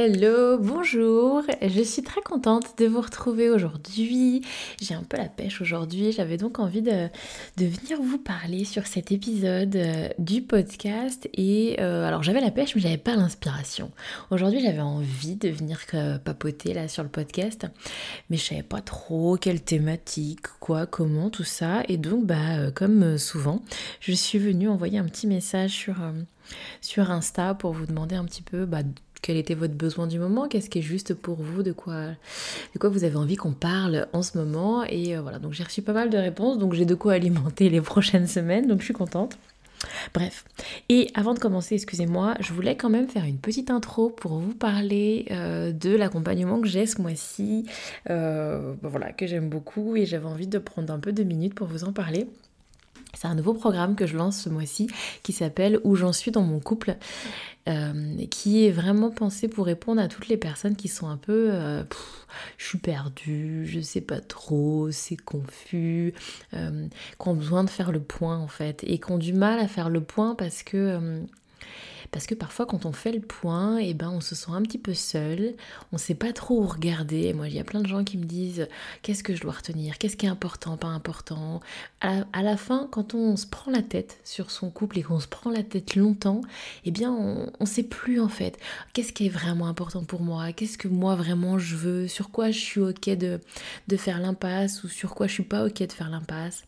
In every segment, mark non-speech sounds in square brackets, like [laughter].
Hello, bonjour, je suis très contente de vous retrouver aujourd'hui. J'ai un peu la pêche aujourd'hui, j'avais donc envie de, venir vous parler sur cet épisode euh, du podcast et euh, alors j'avais la pêche mais j'avais pas l'inspiration. Aujourd'hui j'avais envie de venir euh, papoter là sur le podcast mais je savais pas trop quelle thématique, quoi, comment, tout ça et donc bah comme souvent je suis venue envoyer un petit message sur... sur Insta pour vous demander un petit peu bah, quel était votre besoin du moment, qu'est-ce qui est juste pour vous, de quoi, de quoi vous avez envie qu'on parle en ce moment. Et euh, voilà, donc j'ai reçu pas mal de réponses, donc j'ai de quoi alimenter les [laughs] prochaines semaines, donc je suis contente. Bref, et avant de commencer, excusez-moi, je voulais quand même faire une petite intro pour vous parler euh, de l'accompagnement que j'ai ce mois-ci, euh, voilà, que j'aime beaucoup et j'avais envie de prendre un peu de minutes pour vous en parler. C'est un nouveau programme que je lance ce mois-ci qui s'appelle Où j'en suis dans mon couple, euh, qui est vraiment pensé pour répondre à toutes les personnes qui sont un peu euh, je suis perdue, je sais pas trop, c'est confus, euh, qui ont besoin de faire le point en fait et qui ont du mal à faire le point parce que parce que parfois quand on fait le point, eh ben on se sent un petit peu seul, on sait pas trop où regarder. Moi, il y a plein de gens qui me disent qu'est-ce que je dois retenir, qu'est-ce qui est important, pas important? À, la fin, quand on se prend la tête sur son couple et qu'on se prend la tête longtemps, eh bien on, on sait plus en fait qu'est-ce qui est vraiment important pour moi, qu'est-ce que moi vraiment je veux, sur quoi je suis ok de, de faire l'impasse? Ou sur quoi je suis pas ok de faire l'impasse?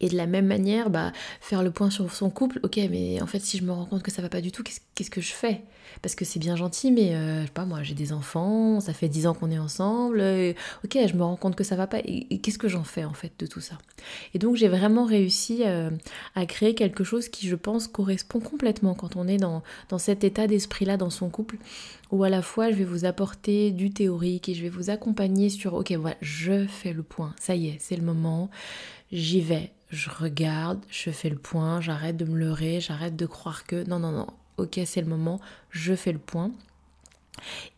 Et de la même manière, bah, faire le point sur son couple, ok, mais en fait, si je me rends compte que ça va pas du tout, qu'est-ce que je fais? Parce que c'est bien gentil, mais euh, je sais pas, moi, j'ai des enfants, ça fait dix ans qu'on est ensemble, ok, je me rends compte que ça va pas, et, qu'est-ce que j'en fais en fait de tout ça? Et donc, j'ai vraiment réussi euh, à créer quelque chose qui, je pense, correspond complètement quand on est dans, dans cet état d'esprit-là dans son couple, où à la fois, je vais vous apporter du théorique et je vais vous accompagner sur, ok, voilà, je fais le point, ça y est, c'est le moment j'y vais, je regarde, je fais le point, j'arrête de me leurrer, j'arrête de croire que non, non, non, ok, c'est le moment, je fais le point.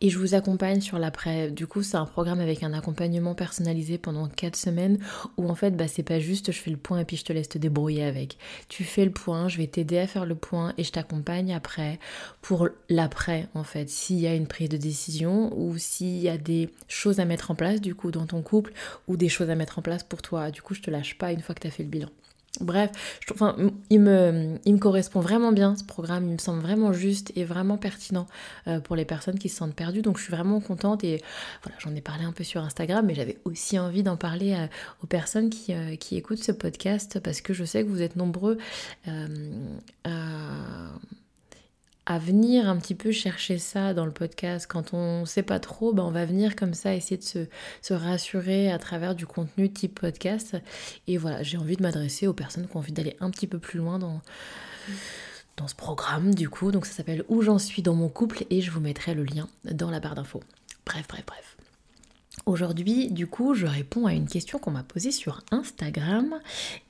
Et je vous accompagne sur l'après. Du coup, c'est un programme avec un accompagnement personnalisé pendant 4 semaines où en fait, bah, c'est pas juste je fais le point et puis je te laisse te débrouiller avec. Tu fais le point, je vais t'aider à faire le point et je t'accompagne après pour l'après en fait. S'il y a une prise de décision ou s'il y a des choses à mettre en place du coup dans ton couple ou des choses à mettre en place pour toi. Du coup, je te lâche pas une fois que tu as fait le bilan. Bref, je, enfin, il, me, il me correspond vraiment bien ce programme, il me semble vraiment juste et vraiment pertinent euh, pour les personnes qui se sentent perdues. Donc je suis vraiment contente et voilà, j'en ai parlé un peu sur Instagram, mais j'avais aussi envie d'en parler euh, aux personnes qui, euh, qui, écoutent ce podcast parce que je sais que vous êtes nombreux à venir un petit peu chercher ça dans le podcast. Quand on sait pas trop, ben on va venir comme ça essayer de se, se rassurer à travers du contenu type podcast. Et voilà, j'ai envie de m'adresser aux personnes qui ont envie d'aller un petit peu plus loin dans, dans ce programme du coup. Donc ça s'appelle Où j'en suis dans mon couple et je vous mettrai le lien dans la barre d'infos. Bref, bref, bref. Aujourd'hui, du coup, je réponds à une question qu'on m'a posée sur Instagram.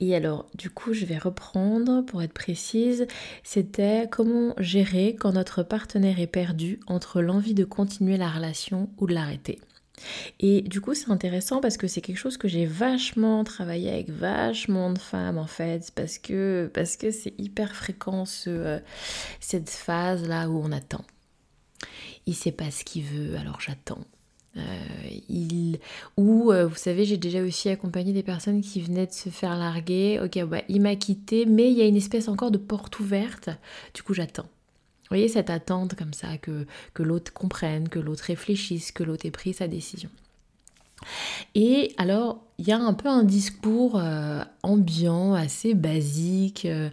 Et alors, du coup, je vais reprendre pour être précise. C'était comment gérer quand notre partenaire est perdu entre l'envie de continuer la relation ou de l'arrêter. Et du coup, c'est intéressant parce que c'est quelque chose que j'ai vachement travaillé avec vachement de femmes en fait, parce que c'est hyper fréquent ce, euh, cette phase là où on attend. Il sait pas ce qu'il veut, alors j'attends. Euh, il, ou, euh, vous savez, j'ai déjà aussi accompagné des personnes qui venaient de se faire larguer. Ok, bah, il m'a quitté, mais il y a une espèce encore de porte ouverte. Du coup, j'attends. Vous voyez cette attente comme ça, que, que l'autre comprenne, que l'autre réfléchisse, que l'autre ait pris sa décision. Et alors, il y a un peu un discours euh, ambiant, assez basique, euh,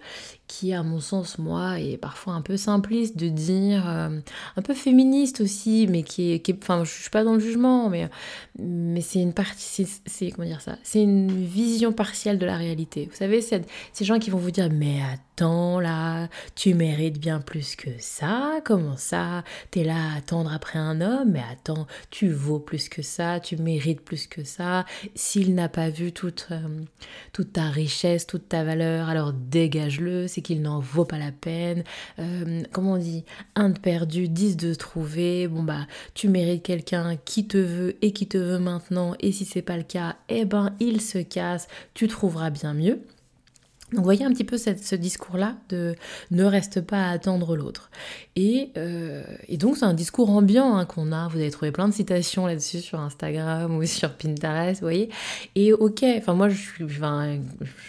qui à mon sens, moi, est parfois un peu simpliste de dire, euh, un peu féministe aussi, mais qui est, enfin, je suis pas dans le jugement, mais, mais c'est une partie, c'est, comment dire ça, c'est une vision partielle de la réalité. Vous savez, ces gens qui vont vous dire, mais attends là, tu mérites bien plus que ça, comment ça, t'es là à attendre après un homme, mais attends, tu vaux plus que ça, tu mérites plus que ça, s'il n'a pas vu toute, euh, toute ta richesse, toute ta valeur, alors dégage-le, c'est qu'il n'en vaut pas la peine. Euh, comment on dit? Un de perdu, dix de trouvé. Bon bah, tu mérites quelqu'un qui te veut et qui te veut maintenant, et si c'est pas le cas, eh ben il se casse, tu trouveras bien mieux. Donc, voyez un petit peu ce discours-là de ne reste pas à attendre l'autre. Et, euh, donc, c'est un discours ambiant hein, qu'on a. Vous avez trouvé plein de citations là-dessus sur Instagram ou [laughs] sur Pinterest, vous voyez. Et ok, enfin, moi, je ne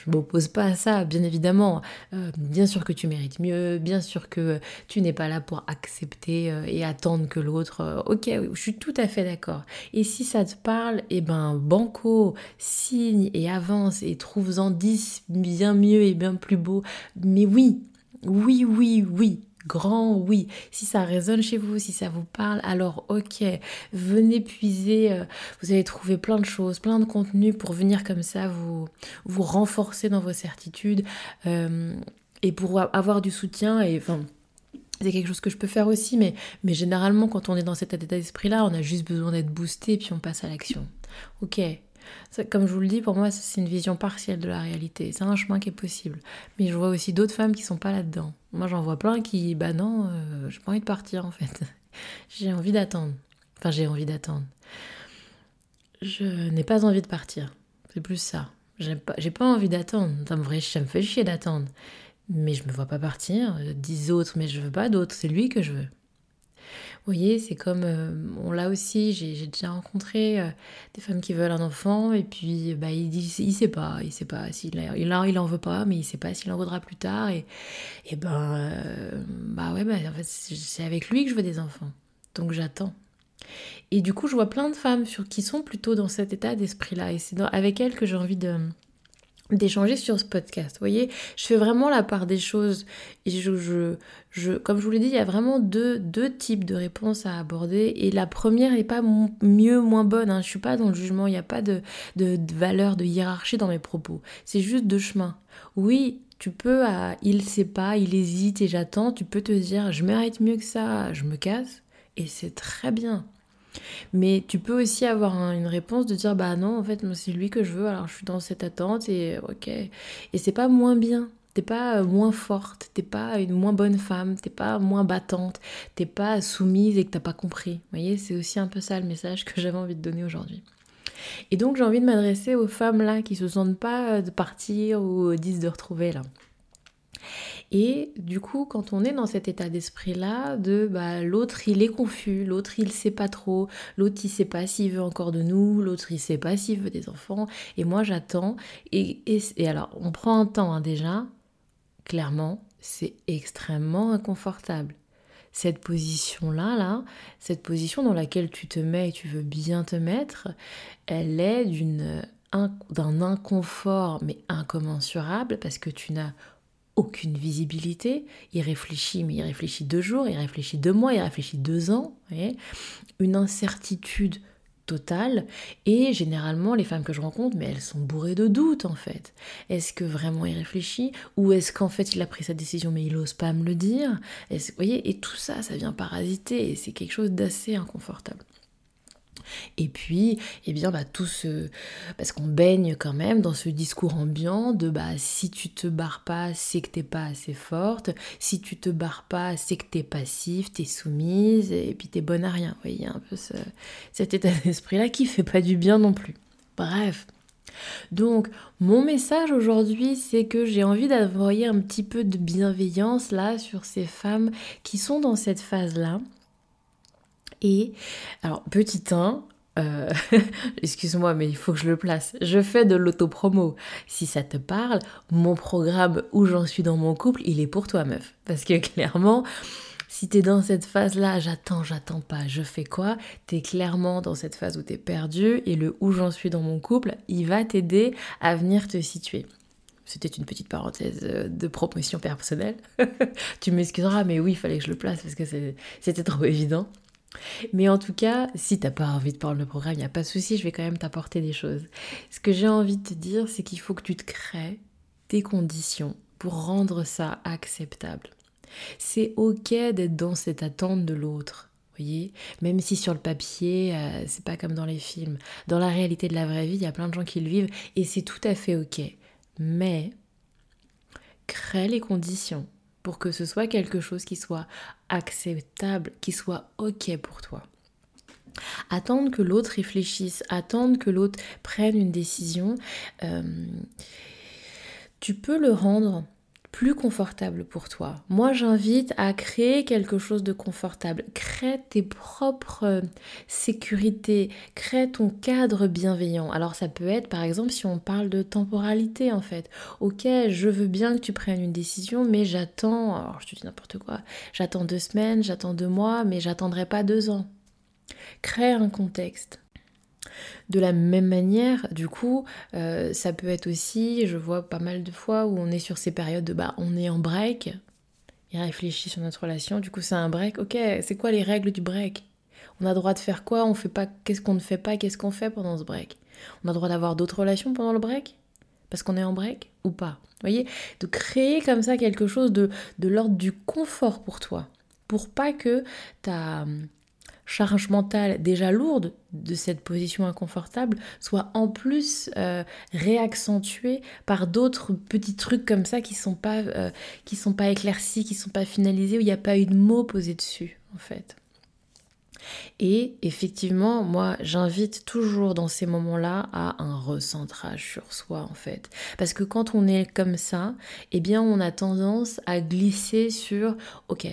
m'oppose pas à ça, bien évidemment. Euh, bien sûr que tu mérites mieux, bien sûr que tu n'es pas là pour accepter euh, et attendre que l'autre. ok, je suis tout à fait d'accord. Et si ça te parle, eh ben, banco, signe et avance et trouve-en 10 bien mieux et bien plus beau. Mais oui, oui, oui, oui, grand oui. Si ça résonne chez vous, si ça vous parle, alors ok, venez puiser. Euh, vous allez trouver plein de choses, plein de contenus pour venir comme ça vous, vous renforcer dans vos certitudes euh, et pour avoir du soutien. Et enfin, c'est quelque chose que je peux faire aussi, mais, mais généralement, quand on est dans cet état d'esprit-là, on a juste besoin d'être boosté, puis on passe à l'action. Ok, comme je vous le dis, pour moi, c'est une vision partielle de la réalité. C'est un chemin qui est possible. Mais je vois aussi d'autres femmes qui sont pas là-dedans. Moi, j'en vois plein qui, bah non, euh, j'ai pas envie de partir en fait. [laughs] j'ai envie d'attendre. Enfin, j'ai envie d'attendre. Je n'ai pas envie de partir. C'est plus ça. J'ai pas, pas envie d'attendre. Ça me, ça me fait chier d'attendre. Mais je me vois pas partir. Dix autres, mais je veux pas d'autres. C'est lui que je veux. Vous voyez, c'est comme, euh, on l'a aussi, j'ai déjà rencontré euh, des femmes qui veulent un enfant et puis bah, il dit, il sait pas, il sait pas s'il il, il en veut pas, mais il sait pas s'il en voudra plus tard et, et ben, euh, bah ouais, bah, en fait, c'est avec lui que je veux des enfants. Donc j'attends. Et du coup, je vois plein de femmes sur, qui sont plutôt dans cet état d'esprit-là et c'est avec elles que j'ai envie de d'échanger sur ce podcast. Vous voyez, je fais vraiment la part des choses. Et je, je, je comme je vous l'ai dit, il y a vraiment deux, deux, types de réponses à aborder. Et la première n'est pas mieux, moins bonne. Hein. Je suis pas dans le jugement. Il n'y a pas de, de, valeur, de hiérarchie dans mes propos. C'est juste deux chemins. Oui, tu peux, à, il sait pas, il hésite et j'attends. Tu peux te dire, je mérite mieux que ça, je me casse. Et c'est très bien. Mais tu peux aussi avoir une réponse de dire bah non en fait c'est lui que je veux alors je suis dans cette attente et ok. Et c'est pas moins bien. T'es pas euh, moins forte. T'es pas une moins bonne femme. T'es pas moins battante. T'es pas soumise et que t'as pas compris. Vous voyez c'est aussi un peu ça le message que [laughs] j'avais envie de donner aujourd'hui. Et donc j'ai envie de m'adresser aux femmes là qui se sentent pas de partir ou disent de retrouver là et du coup, quand on est dans cet état d'esprit-là, de bah, l'autre il est confus, l'autre il sait pas trop, l'autre il sait pas s'il veut encore de nous, l'autre il sait pas s'il veut des enfants, et moi j'attends. Et, et, alors, on prend un temps hein, déjà, clairement, c'est extrêmement inconfortable. Cette position-là, là, cette position dans laquelle tu te mets et tu veux bien te mettre, elle est d'une d'un inconfort mais incommensurable parce que tu n'as aucune visibilité. Il réfléchit, mais il réfléchit deux jours, il réfléchit deux mois, il réfléchit deux ans. Une incertitude totale. Et généralement, les femmes que je rencontre, mais elles sont bourrées de doutes en fait. Est-ce que vraiment il réfléchit? Ou est-ce qu'en fait il a pris sa décision mais il n'ose pas me le dire? Vous voyez Et tout ça, ça vient parasiter et c'est quelque chose d'assez inconfortable. Et puis, eh bien, bah, tout ce... Parce qu'on baigne quand même dans ce discours ambiant de bah, si tu te barres pas, c'est que t'es pas assez forte. Si tu te barres pas, c'est que t'es passif, t'es soumise, et puis t'es bonne à rien. Vous voyez, un peu cet état d'esprit-là qui fait pas du bien non plus. Bref. Donc, mon message aujourd'hui, c'est que j'ai envie d'envoyer un petit peu de bienveillance là sur ces femmes qui sont dans cette phase-là et alors, petit 1, euh, [laughs] excuse-moi, mais il faut que je le place. Je fais de l'autopromo. Si ça te parle, mon programme où j'en suis dans mon couple, il est pour toi, meuf. Parce que clairement, Si tu es dans cette phase-là, j'attends, j'attends pas, je fais quoi? Tu es clairement dans cette phase où tu es perdu et le où j'en suis dans mon couple, il va t'aider à venir te situer. C'était une petite parenthèse euh, de promotion personnelle. [laughs] tu m'excuseras, mais oui, il fallait que je le place parce que c'était trop évident. Mais en tout cas, si t'as pas envie de prendre le programme, il n'y a pas de souci, je vais quand même t'apporter des choses. Ce que j'ai envie de te dire, c'est qu'il faut que tu te crées tes conditions pour rendre ça acceptable. C'est ok d'être dans cette attente de l'autre. Voyez, même si sur le papier, euh, c'est pas comme dans les films. Dans la réalité de la vraie vie, il y a plein de gens qui le vivent et c'est tout à fait ok. Mais crée les conditions pour que ce soit quelque chose qui soit acceptable, qui soit ok pour toi. Attendre que l'autre réfléchisse, attendre que l'autre prenne une décision, euh, tu peux le rendre plus confortable pour toi. Moi, j'invite à créer quelque chose de confortable. Crée tes propres euh, sécurités, crée ton cadre bienveillant. Alors ça peut être par exemple si on parle de temporalité en fait. OK, je veux bien que tu prennes une décision mais j'attends, alors je te dis n'importe quoi, j'attends deux semaines, j'attends deux mois, mais j'attendrai pas deux ans. Crée un contexte. De la même manière, du coup, euh, ça peut être aussi, je vois pas mal de fois où on est sur ces périodes de bah on est en break, il réfléchit sur notre relation, du coup c'est un break, ok, c'est quoi les règles du break? On a droit de faire quoi? On fait pas, qu'est-ce qu'on ne fait pas? Qu'est-ce qu'on fait pendant ce break? On a droit d'avoir d'autres relations pendant le break? Parce qu'on est en break ou pas? Vous voyez? De créer comme ça quelque chose de, de l'ordre du confort pour toi, pour pas que ta charge mentale déjà lourde de cette position inconfortable soit en plus euh, réaccentuée par d'autres petits trucs comme ça qui sont pas euh, qui sont pas éclaircis, qui sont pas finalisés où il n'y a pas eu de mots posés dessus en fait. Et effectivement, moi, j'invite toujours dans ces moments-là à un recentrage sur soi, en fait. Parce que quand on est comme ça, eh bien, on a tendance à glisser sur, ok,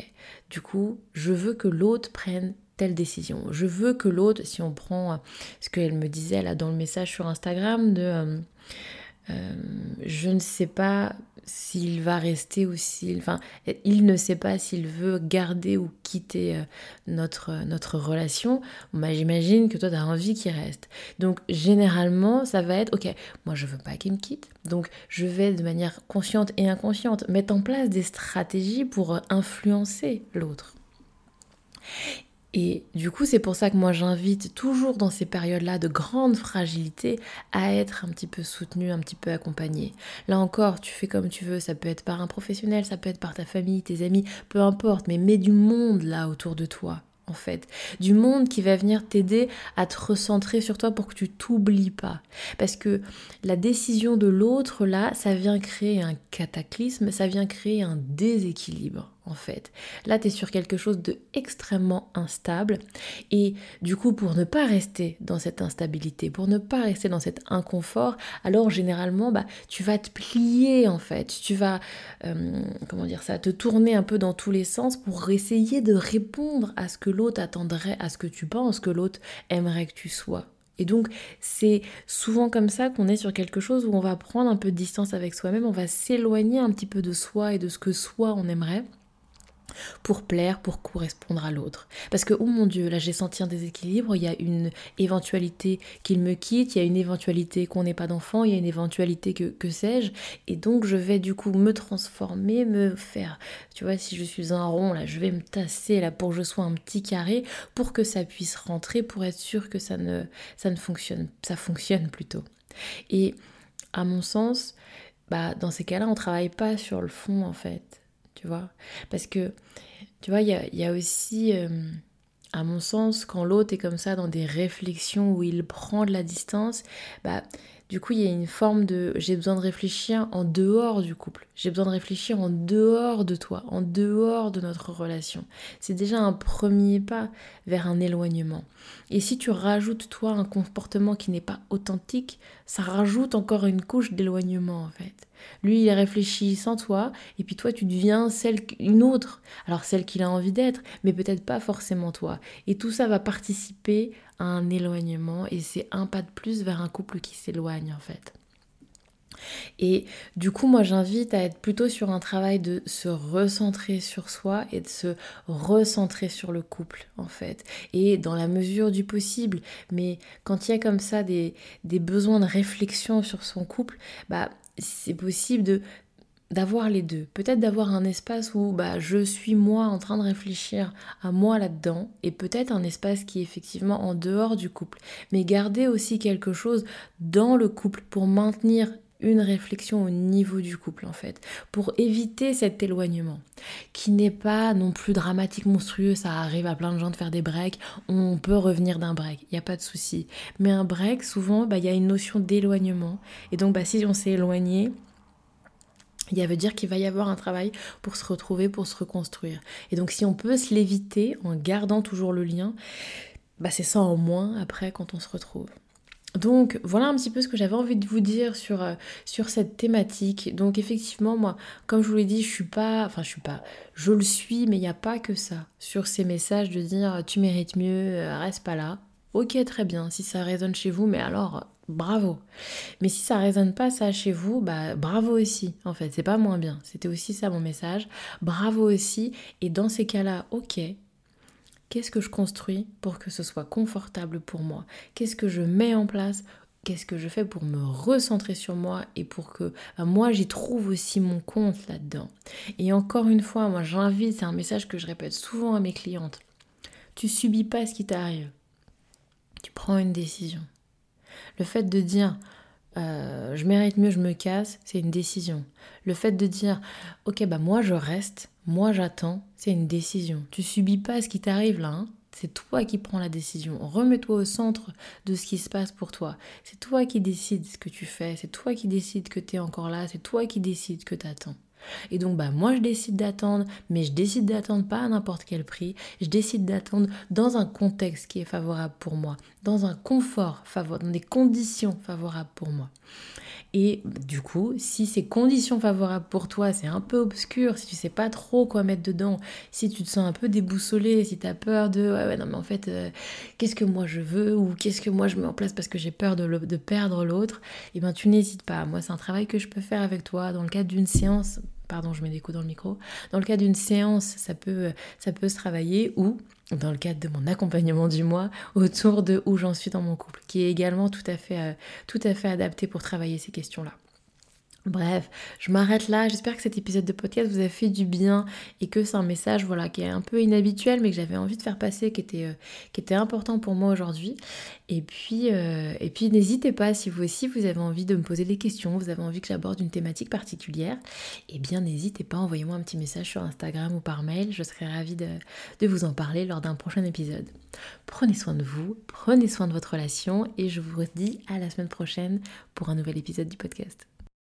du coup, je veux que l'autre prenne telle décision. Je veux que l'autre, si on prend euh, ce qu'elle me disait là dans le message sur Instagram, de euh, euh, je ne sais pas s'il va rester ou s'il... Enfin, il ne sait pas s'il veut garder ou quitter notre, notre relation. Bah, J'imagine que toi, tu as envie qu'il reste. Donc, généralement, ça va être, ok, moi, je veux pas qu'il me quitte. Donc, je vais de manière consciente et inconsciente mettre en place des stratégies pour influencer l'autre. Et du coup, c'est pour ça que moi j'invite toujours dans ces périodes-là de grande fragilité à être un petit peu soutenu, un petit peu accompagné. Là encore, tu fais comme tu veux, ça peut être par un professionnel, ça peut être par ta famille, tes amis, peu importe, mais mets du monde là autour de toi en fait, du monde qui va venir t'aider à te recentrer sur toi pour que tu t'oublies pas. Parce que la décision de l'autre, là, ça vient créer un cataclysme, ça vient créer un déséquilibre en fait. Là, tu es sur quelque chose de extrêmement instable et du coup, pour ne pas rester dans cette instabilité, pour ne pas rester dans cet inconfort, alors généralement, bah, tu vas te plier en fait, tu vas, euh, comment dire ça, te tourner un peu dans tous les sens pour essayer de répondre à ce que l'autre attendrait, à ce que tu penses que l'autre aimerait que tu sois. Et donc, c'est souvent comme ça qu'on est sur quelque chose où on va prendre un peu de distance avec soi-même, on va s'éloigner un petit peu de soi et de ce que soi on aimerait pour plaire, pour correspondre à l'autre. Parce que, oh mon Dieu, là j'ai senti un déséquilibre, il y a une éventualité qu'il me quitte, il y a une éventualité qu'on n'ait pas d'enfant, il y a une éventualité que, que sais-je, et donc je vais du coup me transformer, me faire, tu vois, si je suis un rond, là je vais me tasser là pour que je sois un petit carré, pour que ça puisse rentrer, pour être sûr que ça ne, ça ne fonctionne, ça fonctionne plutôt. Et à mon sens, bah, dans ces cas-là, on travaille pas sur le fond en fait tu vois. Parce que, tu vois, il y a, aussi, euh, à mon sens, quand l'autre est comme ça dans des réflexions où il prend de la distance, bah, du coup, il y a une forme de j'ai besoin de réfléchir en dehors du couple. J'ai besoin de réfléchir en dehors de toi, en dehors de notre relation. C'est déjà un premier pas vers un éloignement. Et si tu rajoutes toi un comportement qui n'est pas authentique, ça rajoute encore une couche d'éloignement en fait. Lui, il réfléchit sans toi, et puis toi, tu deviens celle, une autre. Alors celle qu'il a envie d'être, mais peut-être pas forcément toi. Et tout ça va participer à un éloignement, et c'est un pas de plus vers un couple qui s'éloigne en fait. Et du coup, moi, j'invite à être plutôt sur un travail de se recentrer sur soi et de se recentrer sur le couple, en fait. Et dans la mesure du possible. Mais quand il y a comme ça des, des besoins de réflexion sur son couple, bah, c'est possible de d'avoir les deux. Peut-être d'avoir un espace où bah, je suis moi en train de réfléchir à moi là-dedans et peut-être un espace qui est effectivement en dehors du couple. Mais garder aussi quelque chose dans le couple pour maintenir une réflexion au niveau du couple en fait, pour éviter cet éloignement, qui n'est pas non plus dramatique, monstrueux, ça arrive à plein de gens de faire des breaks, on peut revenir d'un break, il n'y a pas de souci. Mais un break, souvent, bah, il y a une notion d'éloignement, et donc bah, si on s'est éloigné, il veut dire qu'il va y avoir un travail pour se retrouver, pour se reconstruire. Et donc si on peut se l'éviter en gardant toujours le lien, bah c'est ça en moins après quand on se retrouve. Donc voilà un petit peu ce que j'avais envie de vous dire sur, euh, sur cette thématique. Donc effectivement, moi, comme je vous l'ai dit, je suis pas, enfin je suis pas, je le suis, mais il n'y a pas que ça. Sur ces messages de dire tu mérites mieux, euh, reste pas là. Ok, très bien, si ça résonne chez vous, mais alors bravo. Mais si ça résonne pas ça chez vous, bah bravo aussi. En fait, c'est pas moins bien. C'était aussi ça mon message. Bravo aussi. Et dans ces cas-là, ok, Qu'est-ce que je construis pour que ce soit confortable pour moi? Qu'est-ce que je mets en place? Qu'est-ce que je fais pour me recentrer sur moi et pour que bah, moi j'y trouve aussi mon compte là-dedans? Et encore une fois, moi j'invite, c'est un message que je répète souvent à mes clientes. Tu subis pas ce qui t'arrive. Tu prends une décision. Le fait de dire euh, je mérite mieux, je me casse, c'est une décision. Le fait de dire, ok, bah moi je reste, moi j'attends, c'est une décision. Tu subis pas ce qui t'arrive là, hein. c'est toi qui prends la décision. Remets-toi au centre de ce qui se passe pour toi. C'est toi qui décides ce que tu fais, c'est toi qui décides que tu es encore là, c'est toi qui décides que tu attends. Et donc, bah, moi, je décide d'attendre, mais je décide d'attendre pas à n'importe quel prix. Je décide d'attendre dans un contexte qui est favorable pour moi, dans un confort favorable, dans des conditions favorables pour moi. Et du coup, si ces conditions favorables pour toi, c'est un peu obscur, si tu sais pas trop quoi mettre dedans, si tu te sens un peu déboussolé, si tu as peur de ouais, ouais, non mais en fait, euh, qu'est-ce que moi je veux ou qu'est-ce que moi je mets en place parce que j'ai peur de, perdre l'autre, et eh ben tu n'hésites pas. Moi, c'est un travail que je peux faire avec toi dans le cadre d'une séance pardon, je mets des coups dans le micro. Dans le cadre d'une séance, ça peut, ça peut se travailler ou dans le cadre de mon accompagnement du mois autour de où j'en suis dans mon couple, qui est également tout à fait, euh, tout à fait adapté pour travailler ces questions-là. Bref, je m'arrête là. J'espère que cet épisode de podcast vous a fait du bien et que c'est un message voilà, qui est un peu inhabituel mais que j'avais envie de faire passer, qui était, euh, important pour moi aujourd'hui. Et puis, euh, puis n'hésitez pas, si vous aussi vous avez envie de me poser des questions, vous avez envie que j'aborde une thématique particulière, eh bien n'hésitez pas, envoyez-moi un petit message sur Instagram ou par mail. Je serai ravie de, de vous en parler lors d'un prochain épisode. Prenez soin de vous, prenez soin de votre relation et je vous dis à la semaine prochaine pour un nouvel épisode du podcast.